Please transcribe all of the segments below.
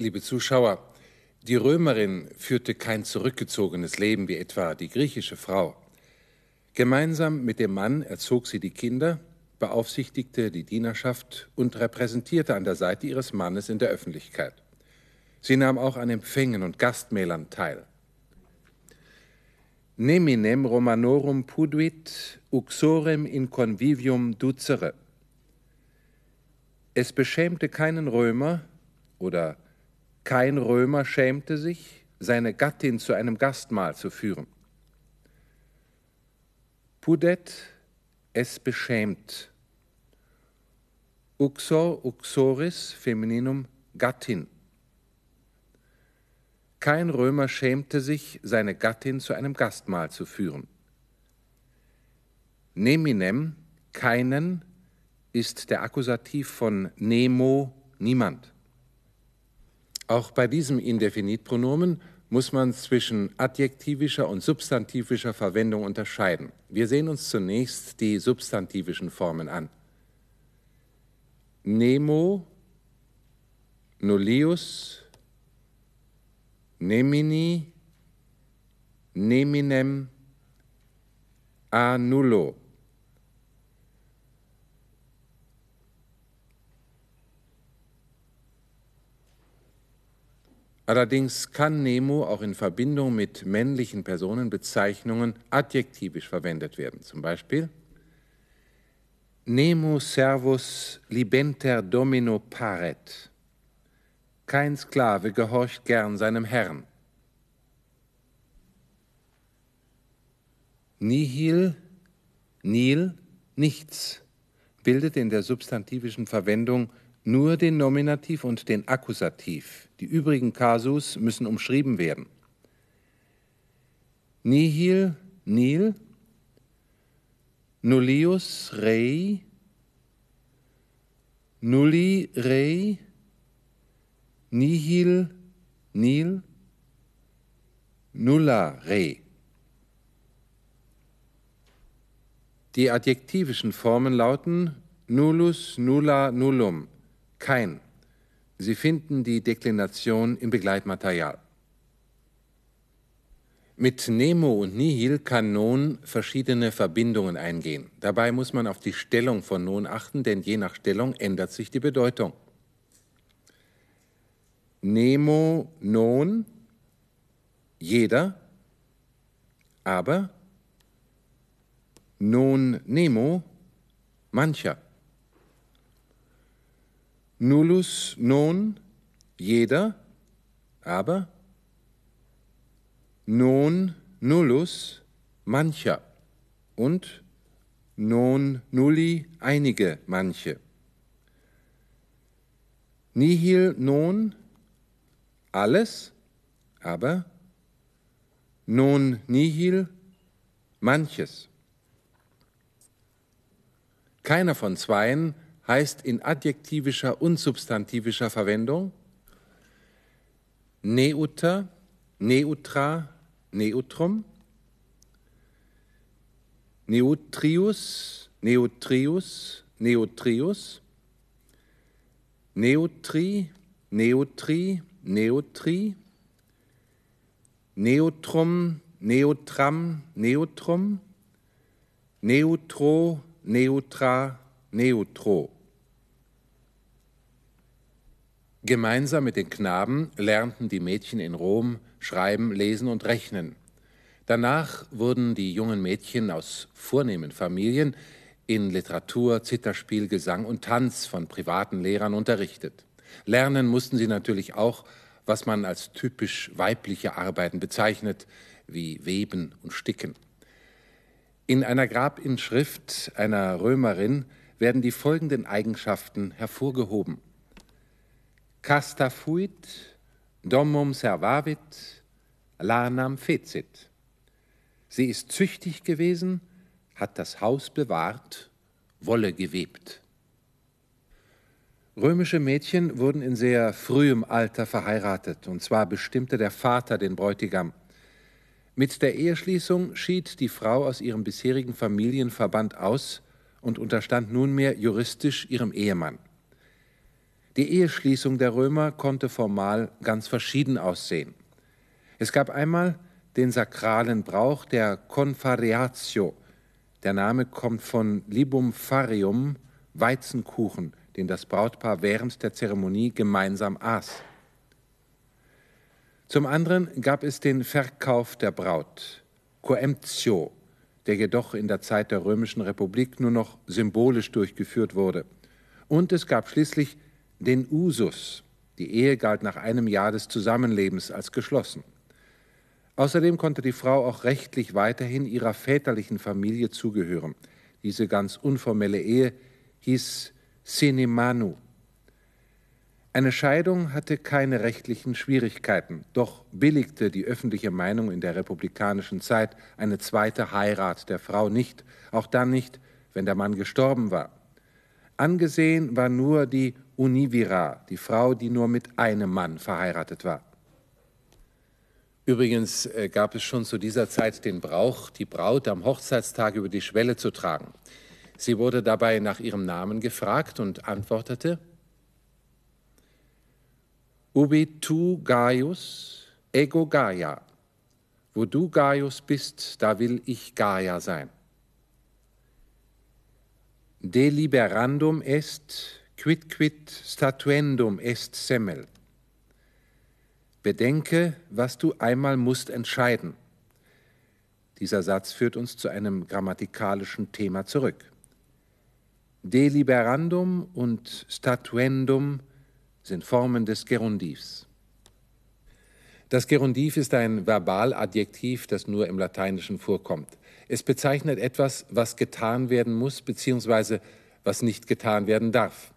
Liebe Zuschauer, die Römerin führte kein zurückgezogenes Leben wie etwa die griechische Frau. Gemeinsam mit dem Mann erzog sie die Kinder, beaufsichtigte die Dienerschaft und repräsentierte an der Seite ihres Mannes in der Öffentlichkeit. Sie nahm auch an Empfängen und Gastmählern teil. Neminem Romanorum puduit uxorem in convivium ducere. Es beschämte keinen Römer oder kein Römer schämte sich, seine Gattin zu einem Gastmahl zu führen. Pudet, es beschämt. Uxor, uxoris, Femininum, Gattin. Kein Römer schämte sich, seine Gattin zu einem Gastmahl zu führen. Neminem, keinen, ist der Akkusativ von nemo, niemand. Auch bei diesem Indefinitpronomen muss man zwischen adjektivischer und substantivischer Verwendung unterscheiden. Wir sehen uns zunächst die substantivischen Formen an. Nemo, nullius, nemini, neminem, a Allerdings kann Nemo auch in Verbindung mit männlichen Personenbezeichnungen adjektivisch verwendet werden. Zum Beispiel Nemo servus libenter domino paret. Kein Sklave gehorcht gern seinem Herrn. Nihil, nil, nichts, bildet in der substantivischen Verwendung nur den Nominativ und den Akkusativ. Die übrigen Kasus müssen umschrieben werden. Nihil, nil, nullius rei, nulli rei, nihil, nil, nulla rei. Die adjektivischen Formen lauten nullus, nulla, nullum, kein. Sie finden die Deklination im Begleitmaterial. Mit Nemo und Nihil kann Non verschiedene Verbindungen eingehen. Dabei muss man auf die Stellung von Non achten, denn je nach Stellung ändert sich die Bedeutung. Nemo, Non, jeder, aber Non, Nemo, mancher. Nullus non, jeder, aber non nullus, mancher und non nulli, einige, manche. Nihil non, alles, aber non nihil, manches. Keiner von zweien heißt in adjektivischer und substantivischer Verwendung neuter, neutra, neutrum, neutrius, neutrius, neutrius, neutri, neutri, neutri, neutrum, neutram, neutrum, neutro, neutra, neutro. Gemeinsam mit den Knaben lernten die Mädchen in Rom schreiben, lesen und rechnen. Danach wurden die jungen Mädchen aus vornehmen Familien in Literatur, Zitterspiel, Gesang und Tanz von privaten Lehrern unterrichtet. Lernen mussten sie natürlich auch, was man als typisch weibliche Arbeiten bezeichnet, wie Weben und Sticken. In einer Grabinschrift einer Römerin werden die folgenden Eigenschaften hervorgehoben. Casta fuit, domum servavit, lanam fecit. Sie ist züchtig gewesen, hat das Haus bewahrt, Wolle gewebt. Römische Mädchen wurden in sehr frühem Alter verheiratet, und zwar bestimmte der Vater den Bräutigam. Mit der Eheschließung schied die Frau aus ihrem bisherigen Familienverband aus und unterstand nunmehr juristisch ihrem Ehemann. Die Eheschließung der Römer konnte formal ganz verschieden aussehen. Es gab einmal den sakralen Brauch der Confariatio. Der Name kommt von Libum Farium, Weizenkuchen, den das Brautpaar während der Zeremonie gemeinsam aß. Zum anderen gab es den Verkauf der Braut, Coemptio, der jedoch in der Zeit der Römischen Republik nur noch symbolisch durchgeführt wurde. Und es gab schließlich den Usus. Die Ehe galt nach einem Jahr des Zusammenlebens als geschlossen. Außerdem konnte die Frau auch rechtlich weiterhin ihrer väterlichen Familie zugehören. Diese ganz unformelle Ehe hieß Sinemanu. Eine Scheidung hatte keine rechtlichen Schwierigkeiten, doch billigte die öffentliche Meinung in der republikanischen Zeit eine zweite Heirat der Frau nicht, auch dann nicht, wenn der Mann gestorben war. Angesehen war nur die Univira, die Frau, die nur mit einem Mann verheiratet war. Übrigens äh, gab es schon zu dieser Zeit den Brauch, die Braut am Hochzeitstag über die Schwelle zu tragen. Sie wurde dabei nach ihrem Namen gefragt und antwortete, Ubi tu Gaius, ego Gaia. Wo du Gaius bist, da will ich Gaia sein. Deliberandum est, quid quid statuendum est semel. Bedenke, was du einmal musst entscheiden. Dieser Satz führt uns zu einem grammatikalischen Thema zurück. Deliberandum und statuendum sind Formen des Gerundivs. Das Gerundiv ist ein Verbaladjektiv, das nur im Lateinischen vorkommt. Es bezeichnet etwas, was getan werden muss bzw. was nicht getan werden darf.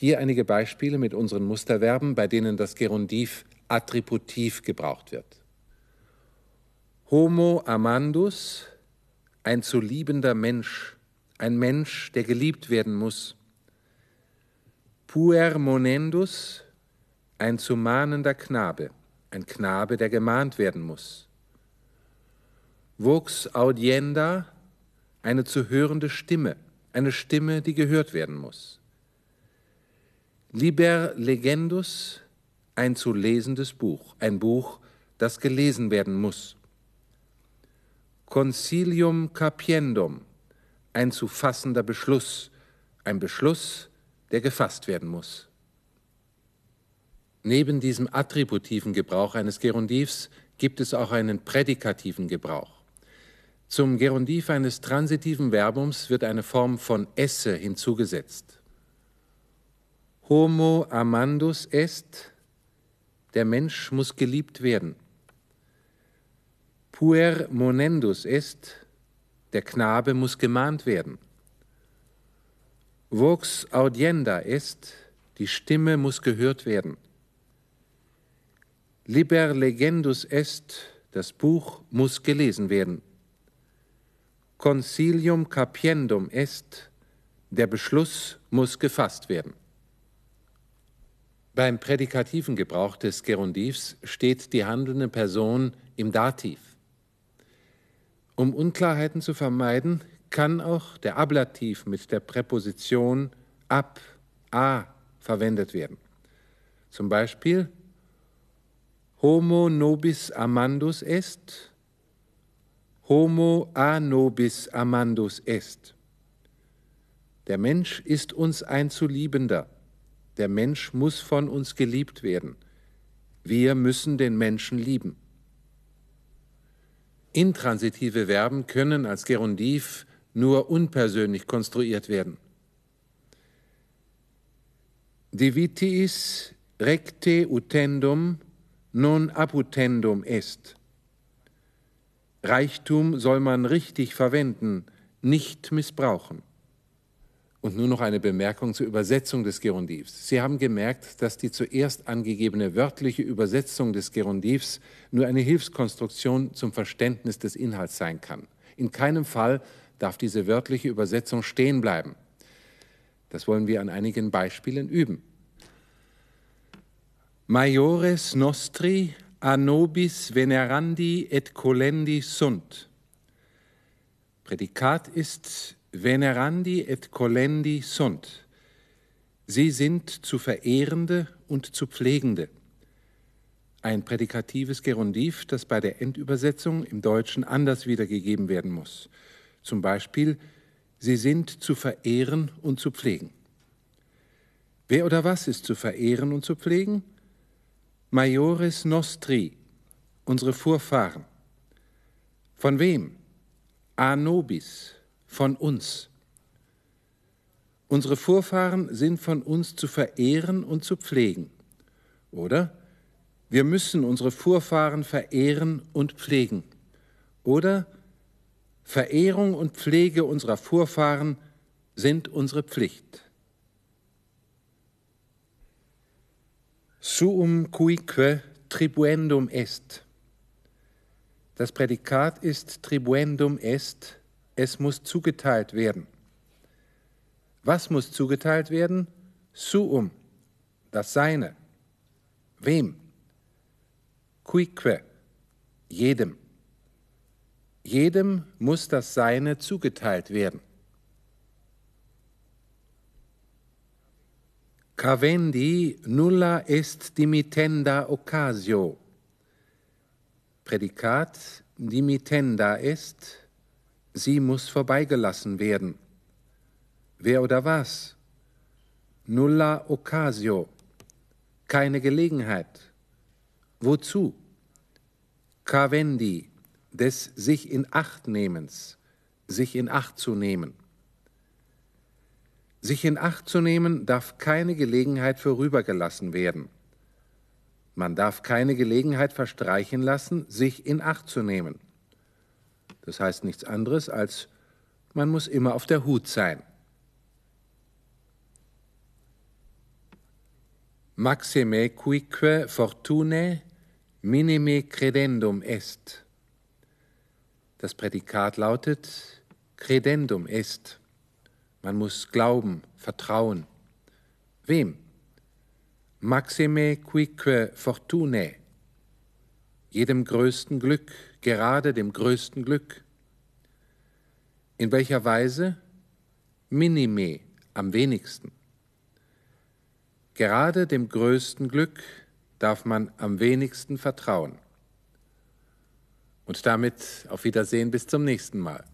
Hier einige Beispiele mit unseren Musterverben, bei denen das Gerundiv attributiv gebraucht wird. Homo amandus, ein zu liebender Mensch, ein Mensch, der geliebt werden muss. Puer monendus, ein zu mahnender Knabe, ein Knabe, der gemahnt werden muss. Vox audienda, eine zu hörende Stimme, eine Stimme, die gehört werden muss. Liber legendus, ein zu lesendes Buch, ein Buch, das gelesen werden muss. Concilium capiendum, ein zu fassender Beschluss, ein Beschluss, der gefasst werden muss. Neben diesem attributiven Gebrauch eines Gerundivs gibt es auch einen prädikativen Gebrauch. Zum Gerundiv eines transitiven Verbums wird eine Form von esse hinzugesetzt. Homo amandus est, der Mensch muss geliebt werden. Puer monendus est, der Knabe muss gemahnt werden. Vox audienda est, die Stimme muss gehört werden. Liber legendus est, das Buch muss gelesen werden. Concilium capiendum est, der Beschluss muss gefasst werden. Beim prädikativen Gebrauch des Gerundivs steht die handelnde Person im Dativ. Um Unklarheiten zu vermeiden, kann auch der Ablativ mit der Präposition ab, a verwendet werden. Zum Beispiel Homo nobis amandus est, Homo a nobis amandus est. Der Mensch ist uns ein zu liebender. Der Mensch muss von uns geliebt werden. Wir müssen den Menschen lieben. Intransitive Verben können als Gerundiv nur unpersönlich konstruiert werden. Divitiis recte utendum non abutendum est. Reichtum soll man richtig verwenden, nicht missbrauchen. Und nur noch eine Bemerkung zur Übersetzung des Gerundivs. Sie haben gemerkt, dass die zuerst angegebene wörtliche Übersetzung des Gerundivs nur eine Hilfskonstruktion zum Verständnis des Inhalts sein kann. In keinem Fall darf diese wörtliche Übersetzung stehen bleiben. Das wollen wir an einigen Beispielen üben. Maiores nostri a nobis venerandi et colendi sunt. Prädikat ist venerandi et colendi sunt. Sie sind zu Verehrende und zu Pflegende. Ein prädikatives Gerundiv, das bei der Endübersetzung im Deutschen anders wiedergegeben werden muss. Zum Beispiel, Sie sind zu verehren und zu pflegen. Wer oder was ist zu verehren und zu pflegen? Majores Nostri, unsere Vorfahren. Von wem? Anobis, von uns. Unsere Vorfahren sind von uns zu verehren und zu pflegen. Oder? Wir müssen unsere Vorfahren verehren und pflegen. Oder? Verehrung und Pflege unserer Vorfahren sind unsere Pflicht. Suum cuique tribuendum est. Das Prädikat ist tribuendum est, es muss zugeteilt werden. Was muss zugeteilt werden? Suum, das Seine. Wem? Quique, jedem. Jedem muss das Seine zugeteilt werden. Cavendi nulla est dimittenda occasio. Prädikat dimittenda est, sie muss vorbeigelassen werden. Wer oder was? Nulla occasio. Keine Gelegenheit. Wozu? Cavendi, des sich in Acht nehmens, sich in Acht zu nehmen. Sich in Acht zu nehmen darf keine Gelegenheit vorübergelassen werden. Man darf keine Gelegenheit verstreichen lassen, sich in Acht zu nehmen. Das heißt nichts anderes als, man muss immer auf der Hut sein. Maxime quique fortune minime credendum est. Das Prädikat lautet credendum est. Man muss glauben, vertrauen. Wem? Maxime quique fortune. Jedem größten Glück, gerade dem größten Glück. In welcher Weise? Minime, am wenigsten. Gerade dem größten Glück darf man am wenigsten vertrauen. Und damit auf Wiedersehen bis zum nächsten Mal.